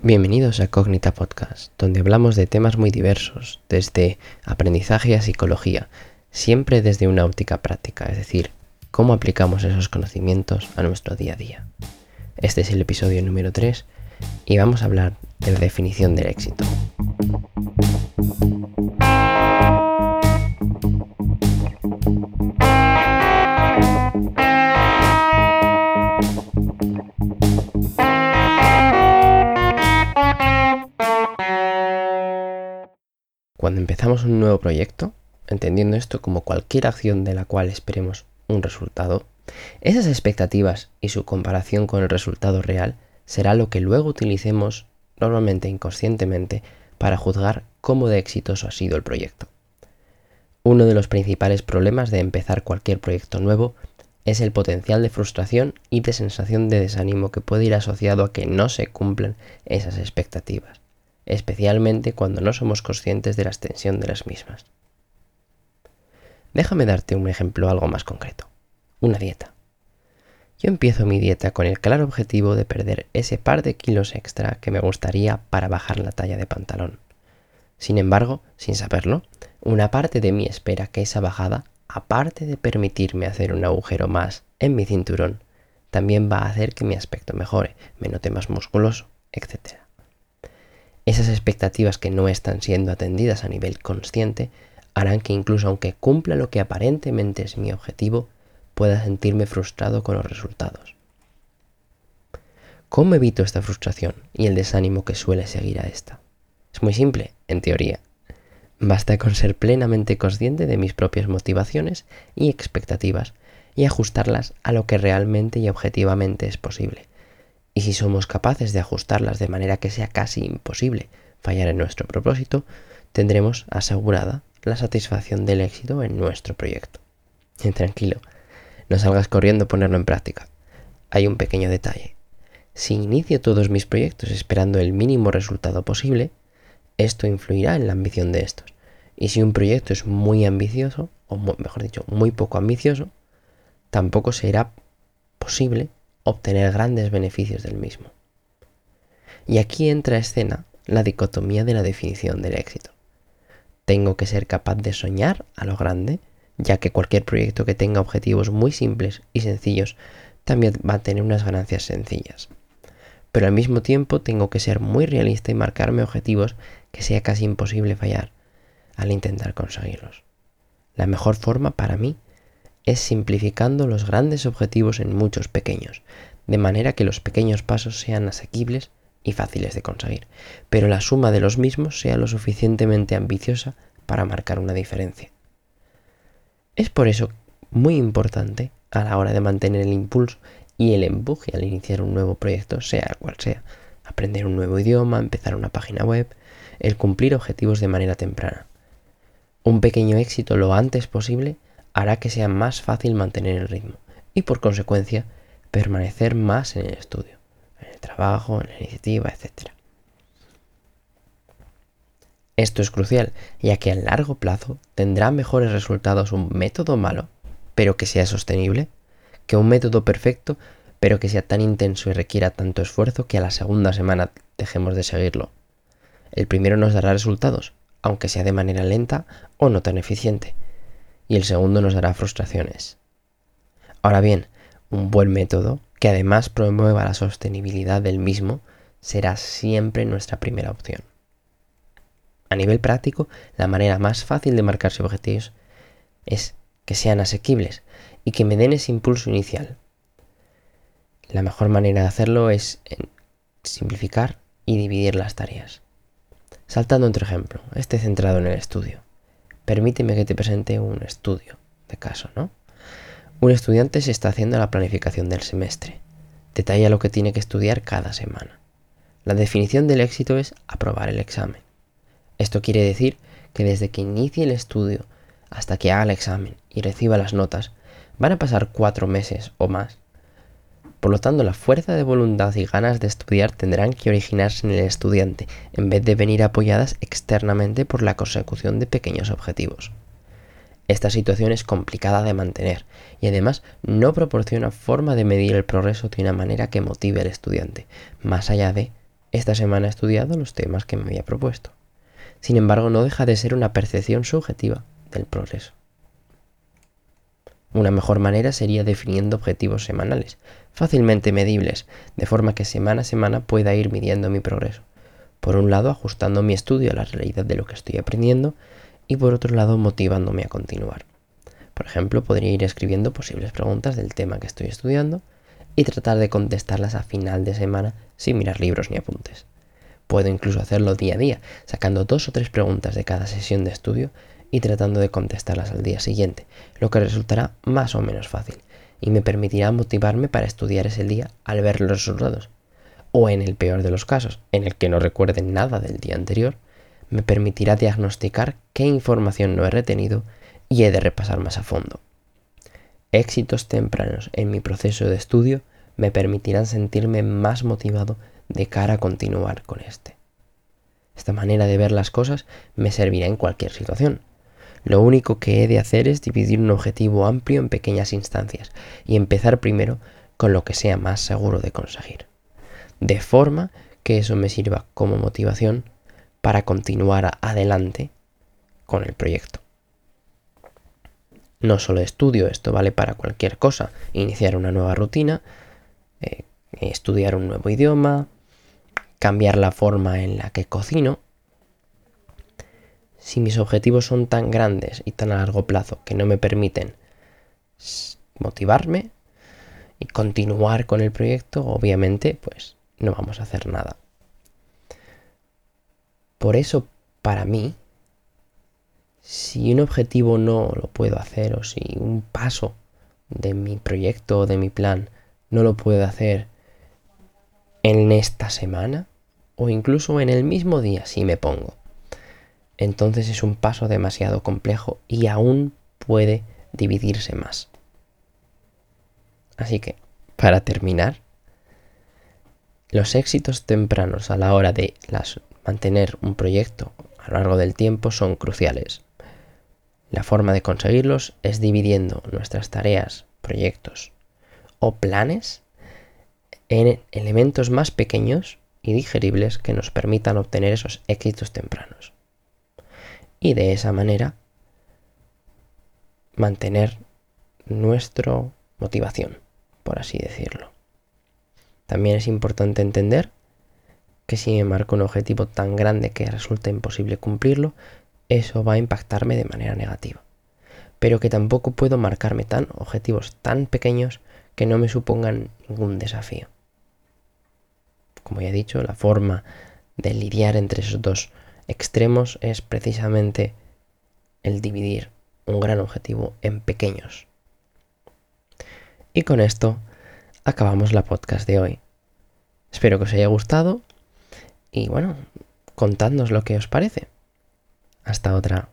Bienvenidos a Cognita Podcast, donde hablamos de temas muy diversos, desde aprendizaje a psicología, siempre desde una óptica práctica, es decir, cómo aplicamos esos conocimientos a nuestro día a día. Este es el episodio número 3 y vamos a hablar de la definición del éxito. Cuando empezamos un nuevo proyecto, entendiendo esto como cualquier acción de la cual esperemos un resultado, esas expectativas y su comparación con el resultado real será lo que luego utilicemos, normalmente inconscientemente, para juzgar cómo de exitoso ha sido el proyecto. Uno de los principales problemas de empezar cualquier proyecto nuevo es el potencial de frustración y de sensación de desánimo que puede ir asociado a que no se cumplan esas expectativas especialmente cuando no somos conscientes de la extensión de las mismas. Déjame darte un ejemplo algo más concreto. Una dieta. Yo empiezo mi dieta con el claro objetivo de perder ese par de kilos extra que me gustaría para bajar la talla de pantalón. Sin embargo, sin saberlo, una parte de mí espera que esa bajada, aparte de permitirme hacer un agujero más en mi cinturón, también va a hacer que mi aspecto mejore, me note más musculoso, etc. Esas expectativas que no están siendo atendidas a nivel consciente harán que incluso aunque cumpla lo que aparentemente es mi objetivo, pueda sentirme frustrado con los resultados. ¿Cómo evito esta frustración y el desánimo que suele seguir a esta? Es muy simple, en teoría. Basta con ser plenamente consciente de mis propias motivaciones y expectativas y ajustarlas a lo que realmente y objetivamente es posible, y si somos capaces de ajustarlas de manera que sea casi imposible fallar en nuestro propósito, tendremos asegurada la satisfacción del éxito en nuestro proyecto. Tranquilo, no salgas corriendo a ponerlo en práctica. Hay un pequeño detalle. Si inicio todos mis proyectos esperando el mínimo resultado posible, esto influirá en la ambición de estos. Y si un proyecto es muy ambicioso, o mejor dicho, muy poco ambicioso, tampoco será posible obtener grandes beneficios del mismo. Y aquí entra a escena la dicotomía de la definición del éxito. Tengo que ser capaz de soñar a lo grande, ya que cualquier proyecto que tenga objetivos muy simples y sencillos también va a tener unas ganancias sencillas. Pero al mismo tiempo tengo que ser muy realista y marcarme objetivos que sea casi imposible fallar al intentar conseguirlos. La mejor forma para mí es simplificando los grandes objetivos en muchos pequeños, de manera que los pequeños pasos sean asequibles y fáciles de conseguir, pero la suma de los mismos sea lo suficientemente ambiciosa para marcar una diferencia. Es por eso muy importante a la hora de mantener el impulso y el empuje al iniciar un nuevo proyecto, sea cual sea, aprender un nuevo idioma, empezar una página web, el cumplir objetivos de manera temprana. Un pequeño éxito lo antes posible hará que sea más fácil mantener el ritmo y por consecuencia permanecer más en el estudio, en el trabajo, en la iniciativa, etc. Esto es crucial, ya que a largo plazo tendrá mejores resultados un método malo, pero que sea sostenible, que un método perfecto, pero que sea tan intenso y requiera tanto esfuerzo que a la segunda semana dejemos de seguirlo. El primero nos dará resultados, aunque sea de manera lenta o no tan eficiente, y el segundo nos dará frustraciones. Ahora bien, un buen método, que además promueva la sostenibilidad del mismo, será siempre nuestra primera opción. A nivel práctico, la manera más fácil de marcarse objetivos es que sean asequibles y que me den ese impulso inicial. La mejor manera de hacerlo es simplificar y dividir las tareas. Saltando otro ejemplo, este centrado en el estudio permíteme que te presente un estudio de caso, ¿no? Un estudiante se está haciendo la planificación del semestre. Detalla lo que tiene que estudiar cada semana. La definición del éxito es aprobar el examen. Esto quiere decir que desde que inicie el estudio hasta que haga el examen y reciba las notas, van a pasar cuatro meses o más por lo tanto, la fuerza de voluntad y ganas de estudiar tendrán que originarse en el estudiante, en vez de venir apoyadas externamente por la consecución de pequeños objetivos. Esta situación es complicada de mantener y además no proporciona forma de medir el progreso de una manera que motive al estudiante, más allá de esta semana he estudiado los temas que me había propuesto. Sin embargo, no deja de ser una percepción subjetiva del progreso. Una mejor manera sería definiendo objetivos semanales, fácilmente medibles, de forma que semana a semana pueda ir midiendo mi progreso. Por un lado, ajustando mi estudio a la realidad de lo que estoy aprendiendo y por otro lado, motivándome a continuar. Por ejemplo, podría ir escribiendo posibles preguntas del tema que estoy estudiando y tratar de contestarlas a final de semana sin mirar libros ni apuntes. Puedo incluso hacerlo día a día, sacando dos o tres preguntas de cada sesión de estudio y tratando de contestarlas al día siguiente, lo que resultará más o menos fácil y me permitirá motivarme para estudiar ese día al ver los resultados. O en el peor de los casos, en el que no recuerde nada del día anterior, me permitirá diagnosticar qué información no he retenido y he de repasar más a fondo. Éxitos tempranos en mi proceso de estudio me permitirán sentirme más motivado de cara a continuar con este. Esta manera de ver las cosas me servirá en cualquier situación, lo único que he de hacer es dividir un objetivo amplio en pequeñas instancias y empezar primero con lo que sea más seguro de conseguir. De forma que eso me sirva como motivación para continuar adelante con el proyecto. No solo estudio, esto vale para cualquier cosa. Iniciar una nueva rutina, eh, estudiar un nuevo idioma, cambiar la forma en la que cocino, si mis objetivos son tan grandes y tan a largo plazo que no me permiten motivarme y continuar con el proyecto, obviamente, pues no vamos a hacer nada. Por eso, para mí, si un objetivo no lo puedo hacer o si un paso de mi proyecto o de mi plan no lo puedo hacer en esta semana o incluso en el mismo día si me pongo entonces es un paso demasiado complejo y aún puede dividirse más. Así que, para terminar, los éxitos tempranos a la hora de mantener un proyecto a lo largo del tiempo son cruciales. La forma de conseguirlos es dividiendo nuestras tareas, proyectos o planes en elementos más pequeños y digeribles que nos permitan obtener esos éxitos tempranos y de esa manera mantener nuestra motivación, por así decirlo. También es importante entender que si me marco un objetivo tan grande que resulta imposible cumplirlo, eso va a impactarme de manera negativa. Pero que tampoco puedo marcarme tan objetivos tan pequeños que no me supongan ningún desafío. Como ya he dicho, la forma de lidiar entre esos dos extremos es precisamente el dividir un gran objetivo en pequeños. Y con esto acabamos la podcast de hoy. Espero que os haya gustado y bueno, contadnos lo que os parece. Hasta otra.